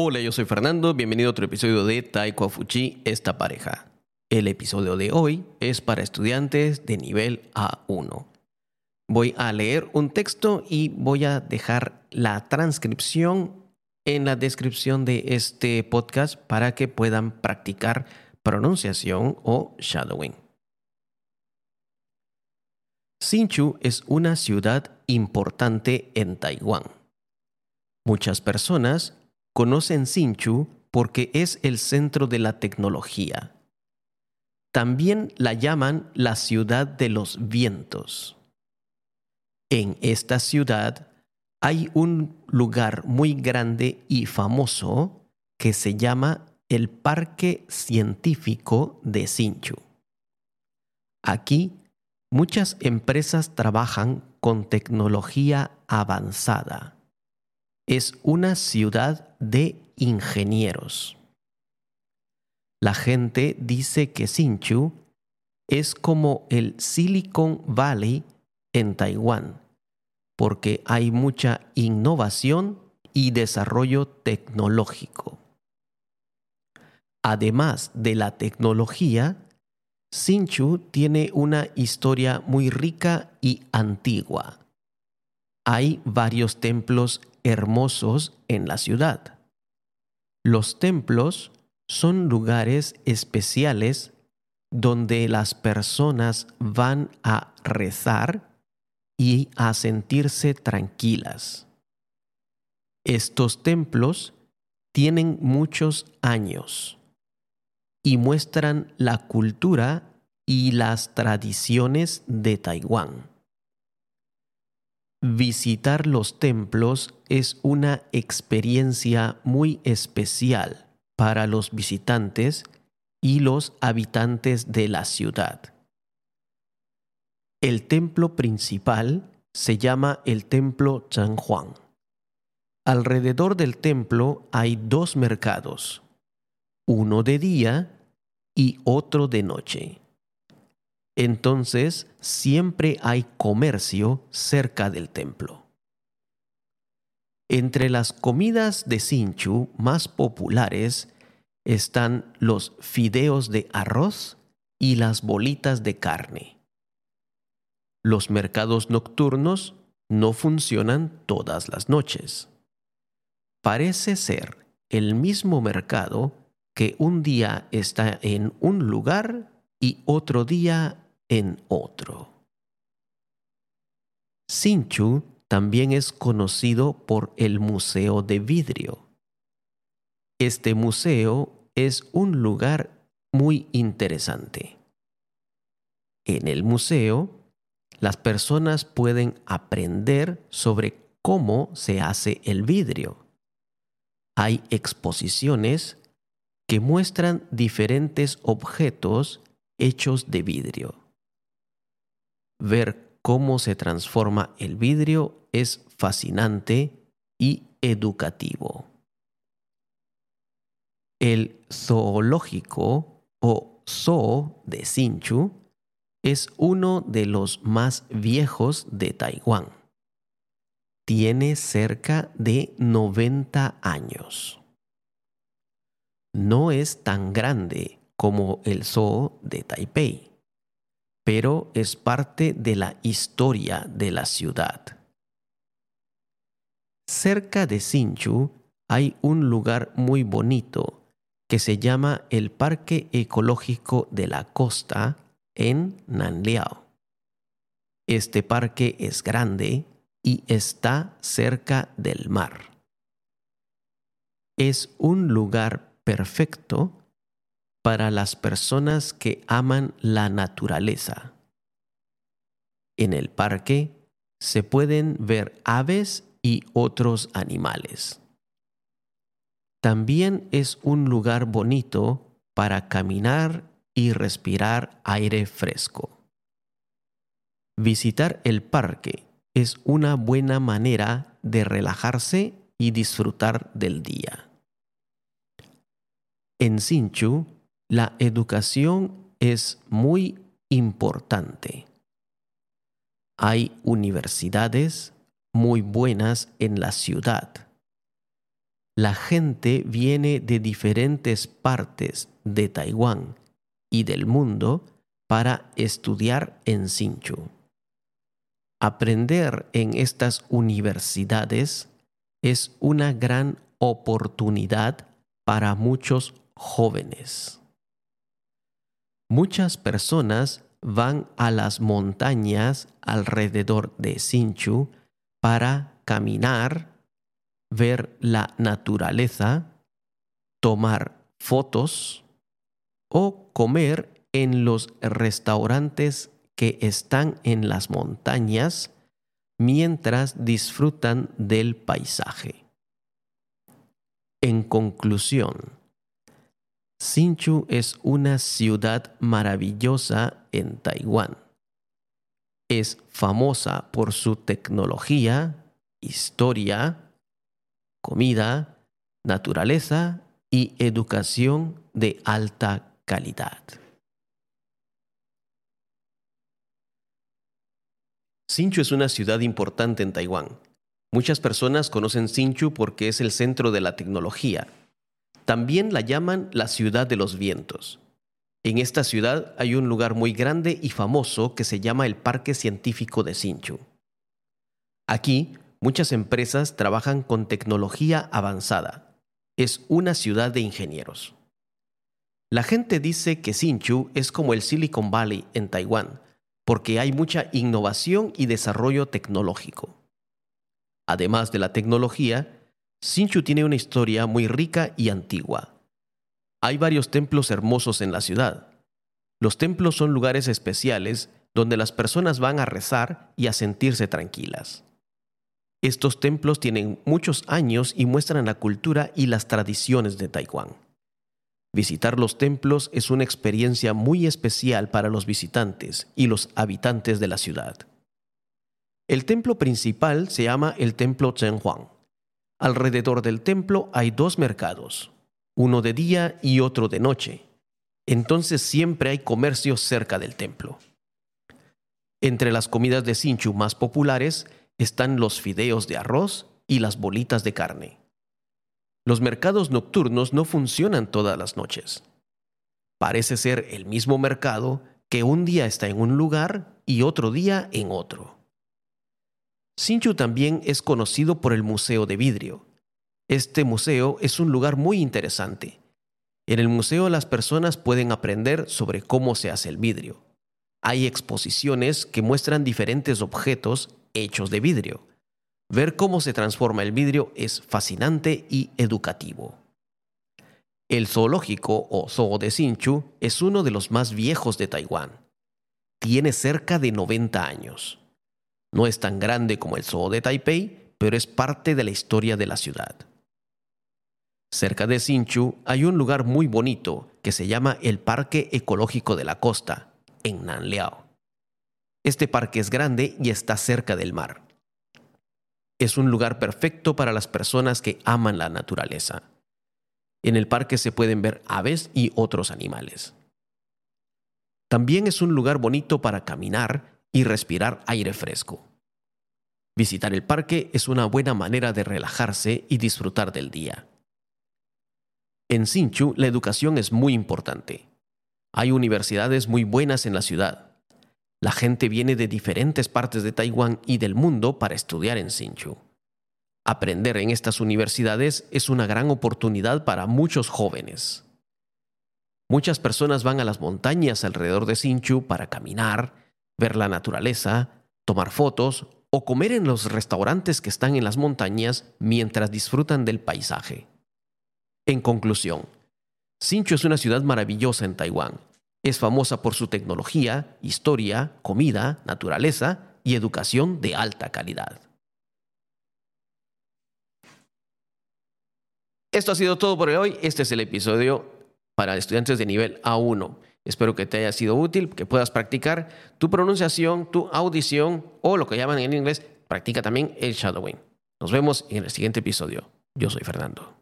Hola, yo soy Fernando, bienvenido a otro episodio de Taiko Fuchi, esta pareja. El episodio de hoy es para estudiantes de nivel A1. Voy a leer un texto y voy a dejar la transcripción en la descripción de este podcast para que puedan practicar pronunciación o shadowing. Hsinchu es una ciudad importante en Taiwán. Muchas personas conocen Hsinchu porque es el centro de la tecnología. También la llaman la ciudad de los vientos. En esta ciudad hay un lugar muy grande y famoso que se llama el Parque Científico de Hsinchu. Aquí muchas empresas trabajan con tecnología avanzada. Es una ciudad de ingenieros. La gente dice que Hsinchu es como el Silicon Valley en Taiwán, porque hay mucha innovación y desarrollo tecnológico. Además de la tecnología, Hsinchu tiene una historia muy rica y antigua. Hay varios templos hermosos en la ciudad. Los templos son lugares especiales donde las personas van a rezar y a sentirse tranquilas. Estos templos tienen muchos años y muestran la cultura y las tradiciones de Taiwán. Visitar los templos es una experiencia muy especial para los visitantes y los habitantes de la ciudad. El templo principal se llama el templo Zhanghuang. Alrededor del templo hay dos mercados, uno de día y otro de noche. Entonces siempre hay comercio cerca del templo. Entre las comidas de Sinchu más populares están los fideos de arroz y las bolitas de carne. Los mercados nocturnos no funcionan todas las noches. Parece ser el mismo mercado que un día está en un lugar y otro día en otro. Sinchu también es conocido por el Museo de Vidrio. Este museo es un lugar muy interesante. En el museo, las personas pueden aprender sobre cómo se hace el vidrio. Hay exposiciones que muestran diferentes objetos hechos de vidrio. Ver cómo se transforma el vidrio es fascinante y educativo. El zoológico o zoo de Hsinchu es uno de los más viejos de Taiwán. Tiene cerca de 90 años. No es tan grande como el zoo de Taipei pero es parte de la historia de la ciudad. Cerca de Hsinchu hay un lugar muy bonito que se llama el Parque Ecológico de la Costa en Nanliao. Este parque es grande y está cerca del mar. Es un lugar perfecto para las personas que aman la naturaleza. En el parque se pueden ver aves y otros animales. También es un lugar bonito para caminar y respirar aire fresco. Visitar el parque es una buena manera de relajarse y disfrutar del día. En Sinchu la educación es muy importante. Hay universidades muy buenas en la ciudad. la gente viene de diferentes partes de Taiwán y del mundo para estudiar en Sinchu. Aprender en estas universidades es una gran oportunidad para muchos jóvenes. Muchas personas van a las montañas alrededor de Sinchu para caminar, ver la naturaleza, tomar fotos o comer en los restaurantes que están en las montañas mientras disfrutan del paisaje. En conclusión, Sinchu es una ciudad maravillosa en Taiwán. Es famosa por su tecnología, historia, comida, naturaleza y educación de alta calidad. Sinchu es una ciudad importante en Taiwán. Muchas personas conocen Sinchu porque es el centro de la tecnología. También la llaman la ciudad de los vientos. En esta ciudad hay un lugar muy grande y famoso que se llama el Parque Científico de Sinchu. Aquí, muchas empresas trabajan con tecnología avanzada. Es una ciudad de ingenieros. La gente dice que Sinchu es como el Silicon Valley en Taiwán, porque hay mucha innovación y desarrollo tecnológico. Además de la tecnología, Sinchu tiene una historia muy rica y antigua. Hay varios templos hermosos en la ciudad. Los templos son lugares especiales donde las personas van a rezar y a sentirse tranquilas. Estos templos tienen muchos años y muestran la cultura y las tradiciones de Taiwán. Visitar los templos es una experiencia muy especial para los visitantes y los habitantes de la ciudad. El templo principal se llama el Templo Zhenhuang. Alrededor del templo hay dos mercados, uno de día y otro de noche. Entonces siempre hay comercio cerca del templo. Entre las comidas de Sinchu más populares están los fideos de arroz y las bolitas de carne. Los mercados nocturnos no funcionan todas las noches. Parece ser el mismo mercado que un día está en un lugar y otro día en otro. Sinchu también es conocido por el Museo de Vidrio. Este museo es un lugar muy interesante. En el museo las personas pueden aprender sobre cómo se hace el vidrio. Hay exposiciones que muestran diferentes objetos hechos de vidrio. Ver cómo se transforma el vidrio es fascinante y educativo. El zoológico o zoo de Sinchu es uno de los más viejos de Taiwán. Tiene cerca de 90 años. No es tan grande como el zoo de Taipei, pero es parte de la historia de la ciudad. Cerca de Sinchu hay un lugar muy bonito que se llama el Parque Ecológico de la Costa, en Nanliao. Este parque es grande y está cerca del mar. Es un lugar perfecto para las personas que aman la naturaleza. En el parque se pueden ver aves y otros animales. También es un lugar bonito para caminar y respirar aire fresco. Visitar el parque es una buena manera de relajarse y disfrutar del día. En Sinchu la educación es muy importante. Hay universidades muy buenas en la ciudad la gente viene de diferentes partes de Taiwán y del mundo para estudiar en Sinchu. Aprender en estas universidades es una gran oportunidad para muchos jóvenes. Muchas personas van a las montañas alrededor de Sinchu para caminar, ver la naturaleza, tomar fotos o comer en los restaurantes que están en las montañas mientras disfrutan del paisaje. En conclusión, Sinchu es una ciudad maravillosa en Taiwán es famosa por su tecnología, historia, comida, naturaleza y educación de alta calidad. Esto ha sido todo por hoy. Este es el episodio para estudiantes de nivel A1. Espero que te haya sido útil, que puedas practicar tu pronunciación, tu audición o lo que llaman en inglés, practica también el shadowing. Nos vemos en el siguiente episodio. Yo soy Fernando.